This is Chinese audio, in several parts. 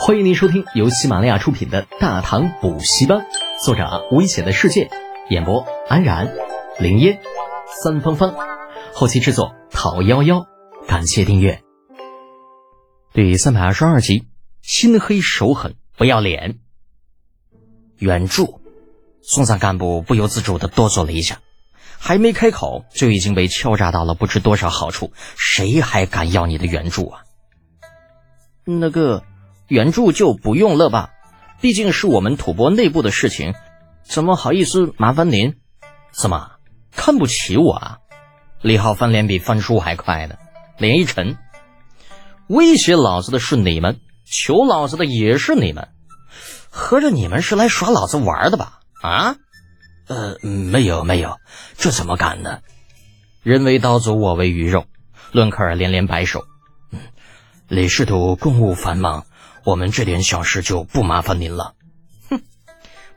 欢迎您收听由喜马拉雅出品的《大唐补习班》，作者危险的世界，演播安然、林烟、三芳芳，后期制作讨幺幺，感谢订阅。第三百二十二集，心黑手狠不要脸。援助，松散干部不由自主的哆嗦了一下，还没开口就已经被敲诈到了不知多少好处，谁还敢要你的援助啊？那个。援助就不用了吧，毕竟是我们吐蕃内部的事情，怎么好意思麻烦您？怎么看不起我啊？李浩翻脸比翻书还快呢，脸一沉，威胁老子的是你们，求老子的也是你们，合着你们是来耍老子玩的吧？啊？呃，没有没有，这怎么敢呢？人为刀俎，我为鱼肉，伦克尔连连摆手，嗯，李师徒公务繁忙。我们这点小事就不麻烦您了，哼，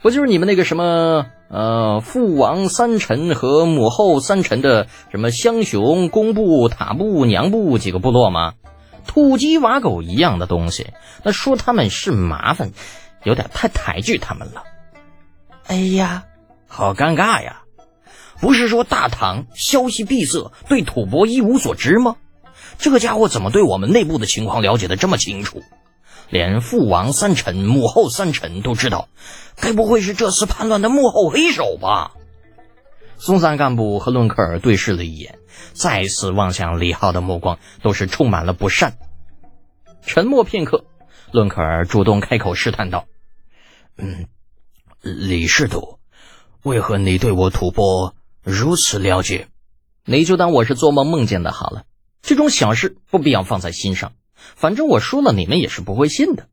不就是你们那个什么呃父王三臣和母后三臣的什么乡雄、工部、塔部、娘部几个部落吗？土鸡瓦狗一样的东西，那说他们是麻烦，有点太抬举他们了。哎呀，好尴尬呀！不是说大唐消息闭塞，对吐蕃一无所知吗？这个家伙怎么对我们内部的情况了解的这么清楚？连父王三臣、母后三臣都知道，该不会是这次叛乱的幕后黑手吧？松散干部和伦克尔对视了一眼，再次望向李浩的目光都是充满了不善。沉默片刻，伦克尔主动开口试探道：“嗯，李师徒，为何你对我吐蕃如此了解？你就当我是做梦梦见的好了，这种小事不必要放在心上。”反正我说了，你们也是不会信的。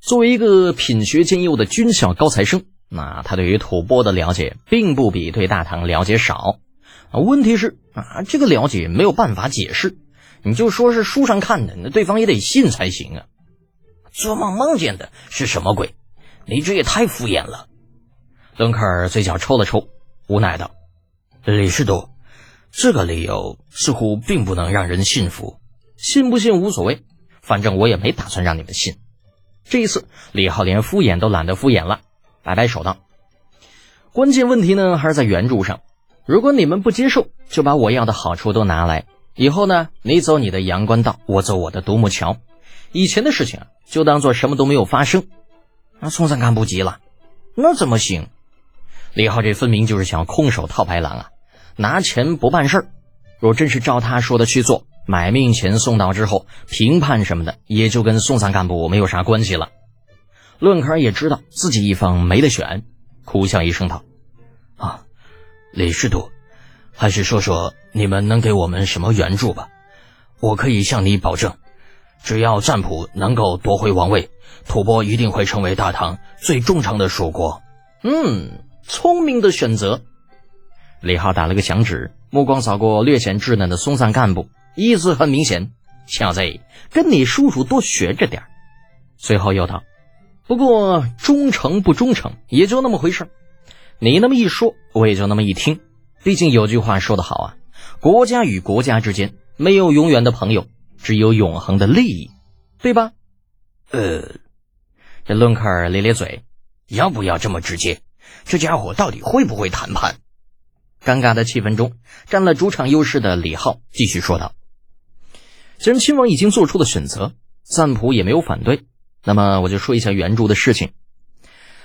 作为一个品学兼优的军校高材生，那他对于吐蕃的了解并不比对大唐了解少。啊，问题是啊，这个了解没有办法解释，你就说是书上看的，那对方也得信才行啊。做梦梦见的是什么鬼？你这也太敷衍了。伦克尔嘴角抽了抽，无奈道：“李师徒，这个理由似乎并不能让人信服。信不信无所谓。”反正我也没打算让你们信。这一次，李浩连敷衍都懒得敷衍了，摆摆手道：“关键问题呢，还是在援助上。如果你们不接受，就把我要的好处都拿来。以后呢，你走你的阳关道，我走我的独木桥。以前的事情啊，就当做什么都没有发生。”那松三干不急了：“那怎么行？”李浩这分明就是想空手套白狼啊！拿钱不办事儿。若真是照他说的去做。买命钱送到之后，评判什么的也就跟松散干部没有啥关系了。论克尔也知道自己一方没得选，苦笑一声道：“啊，李师徒，还是说说你们能给我们什么援助吧。我可以向你保证，只要占卜能够夺回王位，吐蕃一定会成为大唐最忠诚的属国。”嗯，聪明的选择。李浩打了个响指，目光扫过略显稚嫩的松散干部。意思很明显，小子，跟你叔叔多学着点随后又道：“不过忠诚不忠诚也就那么回事你那么一说，我也就那么一听。毕竟有句话说得好啊，国家与国家之间没有永远的朋友，只有永恒的利益，对吧？”呃，这伦克尔咧咧嘴，要不要这么直接？这家伙到底会不会谈判？尴尬的气氛中，占了主场优势的李浩继续说道。既然亲王已经做出了选择，赞普也没有反对，那么我就说一下援助的事情。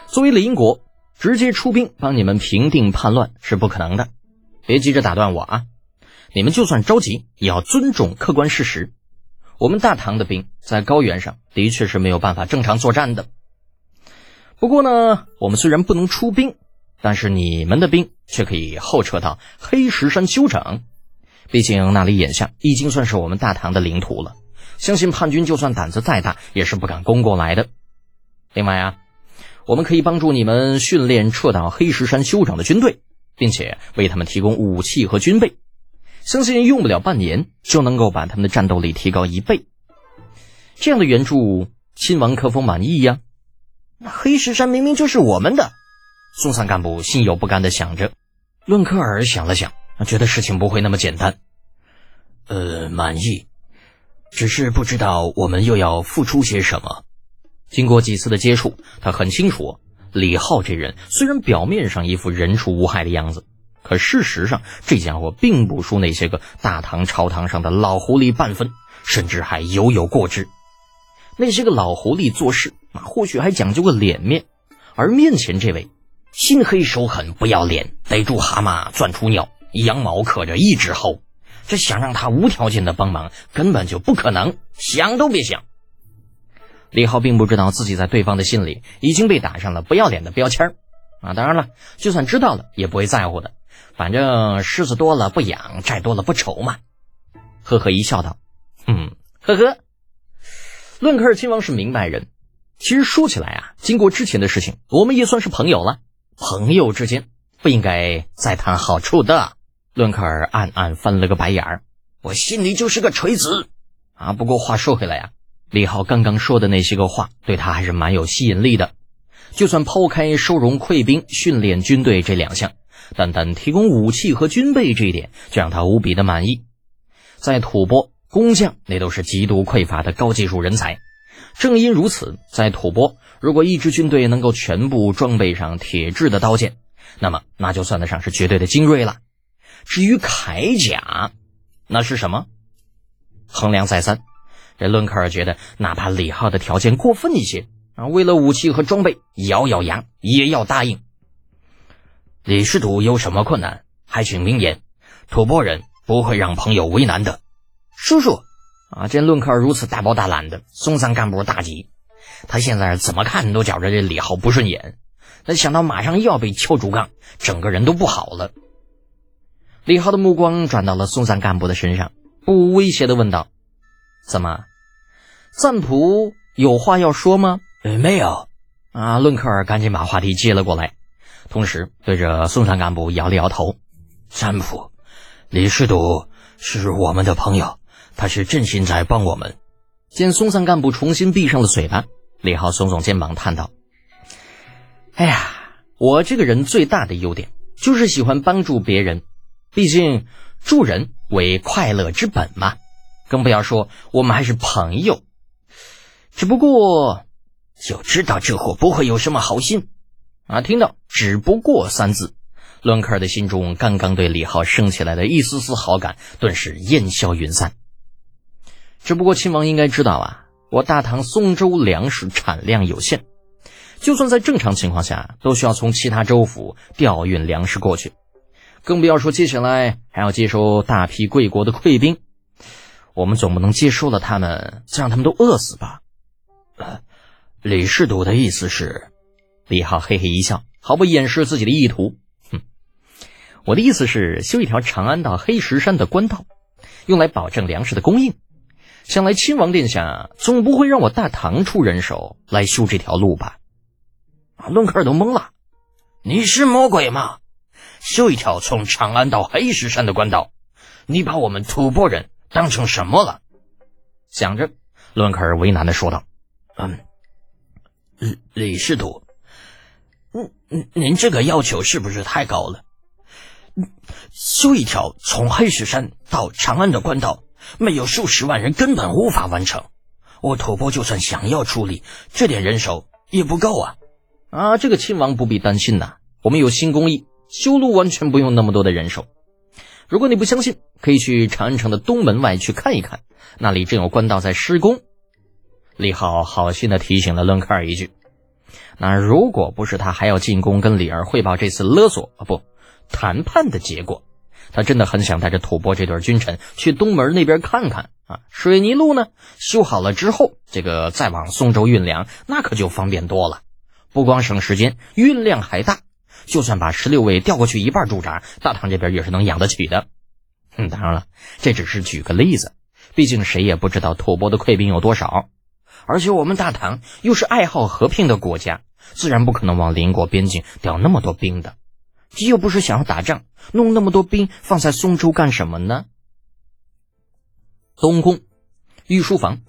作为邻国，直接出兵帮你们平定叛乱是不可能的。别急着打断我啊！你们就算着急，也要尊重客观事实。我们大唐的兵在高原上的确是没有办法正常作战的。不过呢，我们虽然不能出兵，但是你们的兵却可以后撤到黑石山休整。毕竟那里眼下已经算是我们大唐的领土了，相信叛军就算胆子再大，也是不敢攻过来的。另外啊，我们可以帮助你们训练撤到黑石山休整的军队，并且为他们提供武器和军备，相信用不了半年就能够把他们的战斗力提高一倍。这样的援助，亲王可否满意呀？那黑石山明明就是我们的，松散干部心有不甘的想着。论克尔想了想。觉得事情不会那么简单，呃，满意，只是不知道我们又要付出些什么。经过几次的接触，他很清楚，李浩这人虽然表面上一副人畜无害的样子，可事实上这家伙并不输那些个大唐朝堂上的老狐狸半分，甚至还犹有过之。那些个老狐狸做事啊，或许还讲究个脸面，而面前这位，心黑手狠不要脸，逮住蛤蟆钻出鸟，羊毛可着一只猴，这想让他无条件的帮忙，根本就不可能，想都别想。李浩并不知道自己在对方的心里已经被打上了不要脸的标签啊！当然了，就算知道了也不会在乎的，反正虱子多了不痒，债多了不愁嘛。呵呵一笑道：“嗯，呵呵。”论克尔亲王是明白人，其实说起来啊，经过之前的事情，我们也算是朋友了。朋友之间不应该再谈好处的。论克尔暗暗翻了个白眼儿，我心里就是个锤子啊！不过话说回来呀。李浩刚刚说的那些个话，对他还是蛮有吸引力的。就算抛开收容溃兵、训练军队这两项，单单提供武器和军备这一点，就让他无比的满意。在吐蕃，工匠那都是极度匮乏的高技术人才。正因如此，在吐蕃，如果一支军队能够全部装备上铁制的刀剑，那么那就算得上是绝对的精锐了。至于铠甲，那是什么？衡量再三。这伦克尔觉得，哪怕李浩的条件过分一些啊，为了武器和装备，咬咬牙也要答应。李师徒有什么困难，还请明言，吐蕃人不会让朋友为难的。叔叔啊，见伦克尔如此大包大揽的，松散干部大急。他现在怎么看都觉着这李浩不顺眼，他想到马上又要被敲竹杠，整个人都不好了。李浩的目光转到了松散干部的身上，不无威胁的问道。怎么，赞普有话要说吗？没有。啊，伦克尔赶紧把话题接了过来，同时对着松散干部摇了摇头。赞普，李世笃是我们的朋友，他是真心在帮我们。见松散干部重新闭上了嘴巴，李浩耸耸肩膀叹道：“哎呀，我这个人最大的优点就是喜欢帮助别人，毕竟助人为快乐之本嘛。”更不要说我们还是朋友，只不过就知道这货不会有什么好心啊！听到“只不过”三字，伦克尔的心中刚刚对李浩升起来的一丝丝好感，顿时烟消云散。只不过亲王应该知道啊，我大唐松州粮食产量有限，就算在正常情况下，都需要从其他州府调运粮食过去，更不要说接下来还要接收大批贵国的溃兵。我们总不能接收了他们，再让他们都饿死吧？李世笃的意思是，李浩嘿嘿一笑，毫不掩饰自己的意图。哼，我的意思是修一条长安到黑石山的官道，用来保证粮食的供应。想来亲王殿下总不会让我大唐出人手来修这条路吧？啊，伦克尔都懵了，你是魔鬼吗？修一条从长安到黑石山的官道，你把我们吐蕃人？当成什么了？想着，伦克尔为难的说道：“嗯，李李师徒，嗯嗯，您这个要求是不是太高了？修一条从黑石山到长安的官道，没有数十万人根本无法完成。我吐蕃就算想要处理，这点人手也不够啊！啊，这个亲王不必担心呐，我们有新工艺，修路完全不用那么多的人手。”如果你不相信，可以去长安城的东门外去看一看，那里正有官道在施工。李浩好心的提醒了伦克尔一句：“那如果不是他还要进宫跟李儿汇报这次勒索啊不谈判的结果，他真的很想带着吐蕃这对君臣去东门那边看看啊。水泥路呢修好了之后，这个再往松州运粮，那可就方便多了，不光省时间，运量还大。”就算把十六位调过去一半驻扎，大唐这边也是能养得起的。嗯，当然了，这只是举个例子，毕竟谁也不知道吐蕃的溃兵有多少，而且我们大唐又是爱好和平的国家，自然不可能往邻国边境调那么多兵的。又不是想要打仗，弄那么多兵放在松州干什么呢？东宫御书房，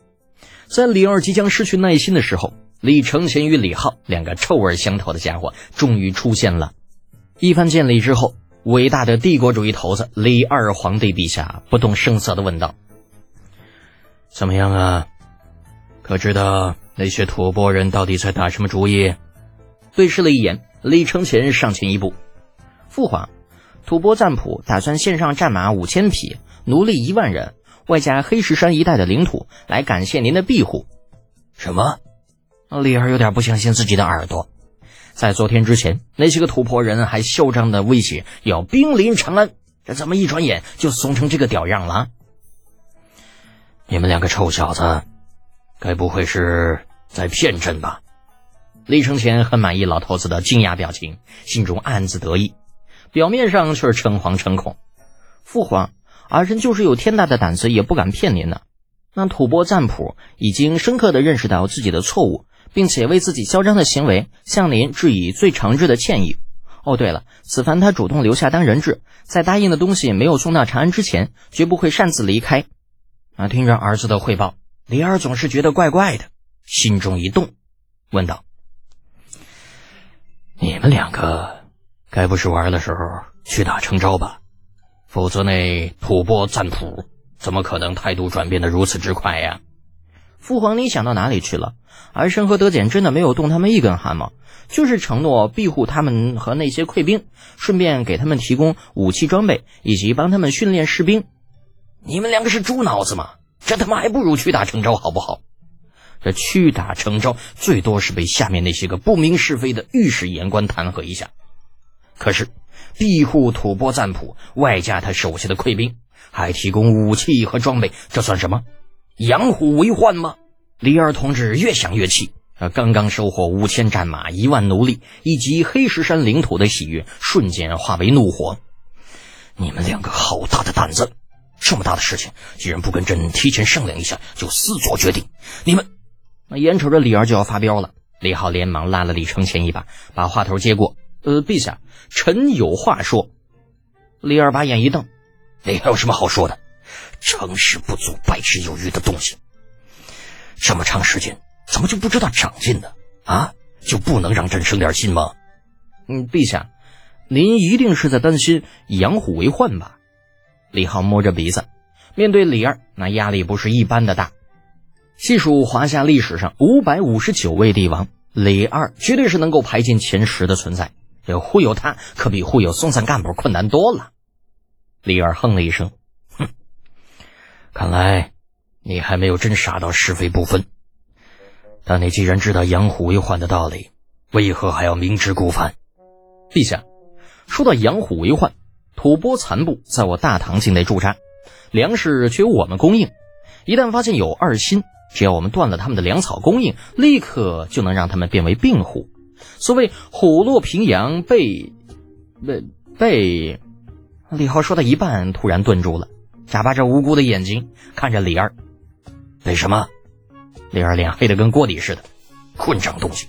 在李二即将失去耐心的时候。李承乾与李浩两个臭味相投的家伙终于出现了。一番见礼之后，伟大的帝国主义头子李二皇帝陛下不动声色的问道：“怎么样啊？可知道那些吐蕃人到底在打什么主意？对视了一眼，李承乾上前一步：“父皇，吐蕃赞普打算献上战马五千匹，奴隶一万人，外加黑石山一带的领土，来感谢您的庇护。”什么？李儿有点不相信自己的耳朵。在昨天之前，那些个吐蕃人还嚣张的威胁要兵临长安，这怎么一转眼就怂成这个屌样了？你们两个臭小子，该不会是在骗朕吧？李承前很满意老头子的惊讶表情，心中暗自得意，表面上却是诚惶诚恐。父皇，儿臣就是有天大的胆子，也不敢骗您呢。那吐蕃赞普已经深刻的认识到自己的错误。并且为自己嚣张的行为向您致以最诚挚的歉意。哦，对了，此番他主动留下当人质，在答应的东西没有送到长安之前，绝不会擅自离开。啊，听着儿子的汇报，李儿总是觉得怪怪的，心中一动，问道：“你们两个该不是玩的时候屈打成招吧？否则那吐蕃赞普怎么可能态度转变的如此之快呀？”父皇，你想到哪里去了？儿臣和德简真的没有动他们一根汗毛，就是承诺庇护他们和那些溃兵，顺便给他们提供武器装备，以及帮他们训练士兵。你们两个是猪脑子吗？这他妈还不如屈打成招好不好？这屈打成招最多是被下面那些个不明是非的御史言官弹劾一下，可是庇护吐蕃赞普，外加他手下的溃兵，还提供武器和装备，这算什么？养虎为患吗？李二同志越想越气，啊，刚刚收获五千战马、一万奴隶以及黑石山领土的喜悦，瞬间化为怒火。你们两个好大的胆子！这么大的事情，既然不跟朕提前商量一下就私做决定！你们……那眼瞅着李二就要发飙了，李浩连忙拉了李承前一把，把话头接过：“呃，陛下，臣有话说。”李二把眼一瞪：“你还有什么好说的？”成事不足，败事有余的东西，这么长时间怎么就不知道长进呢？啊，就不能让朕省点心吗？嗯，陛下，您一定是在担心养虎为患吧？李浩摸着鼻子，面对李二，那压力不是一般的大。细数华夏历史上五百五十九位帝王，李二绝对是能够排进前十的存在。要忽悠他，可比忽悠松散干部困难多了。李二哼了一声。看来你还没有真傻到是非不分。但你既然知道养虎为患的道理，为何还要明知故犯？陛下，说到养虎为患，吐蕃残部在我大唐境内驻扎，粮食却由我们供应。一旦发现有二心，只要我们断了他们的粮草供应，立刻就能让他们变为病虎。所谓虎落平阳被被被……李浩说到一半，突然顿住了。眨巴着无辜的眼睛看着李二，为什么？李二脸黑的跟锅底似的，混账东西，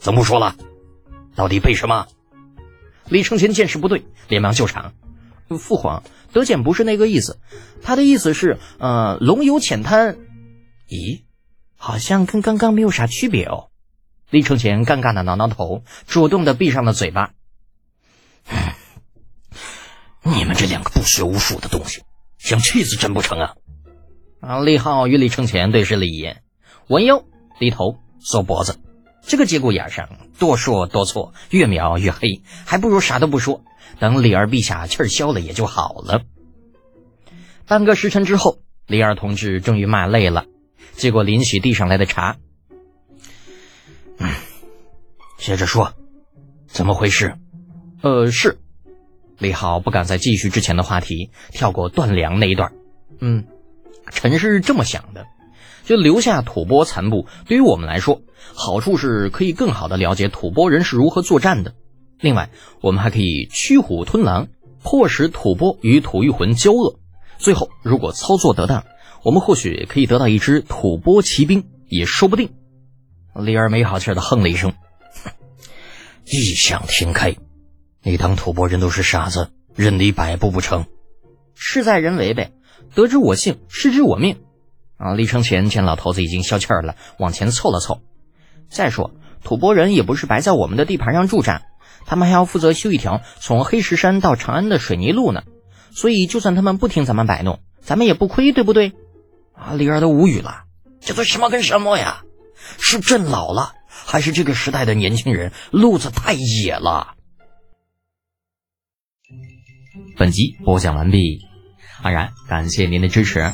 怎么不说了？到底背什么？李承前见势不对，连忙救场。父皇，德简不是那个意思，他的意思是，呃，龙游浅滩。咦，好像跟刚刚没有啥区别哦。李承前尴尬的挠挠头，主动的闭上了嘴巴。你们这两个不学无术的东西！想气死朕不成啊！啊！李浩与李承前对视了一眼，弯腰低头缩脖子。这个节骨眼上，多说多错，越描越黑，还不如啥都不说，等李二陛下气儿消了也就好了。半个时辰之后，李二同志终于骂累了，接过林喜递上来的茶。嗯，接着说，怎么回事？呃，是。李浩不敢再继续之前的话题，跳过断粮那一段。嗯，臣是这么想的，就留下吐蕃残部，对于我们来说，好处是可以更好的了解吐蕃人是如何作战的。另外，我们还可以驱虎吞狼，迫使吐蕃与吐谷浑交恶。最后，如果操作得当，我们或许可以得到一支吐蕃骑兵，也说不定。李二没好气的哼了一声，异想天开。你当吐蕃人都是傻子，任你摆布不成？事在人为呗，得之我幸，失之我命。啊！李承前见老头子已经消气儿了，往前凑了凑。再说，吐蕃人也不是白在我们的地盘上驻扎，他们还要负责修一条从黑石山到长安的水泥路呢。所以，就算他们不听咱们摆弄，咱们也不亏，对不对？啊！李二都无语了，这都什么跟什么呀？是朕老了，还是这个时代的年轻人路子太野了？本集播讲完毕，安然感谢您的支持。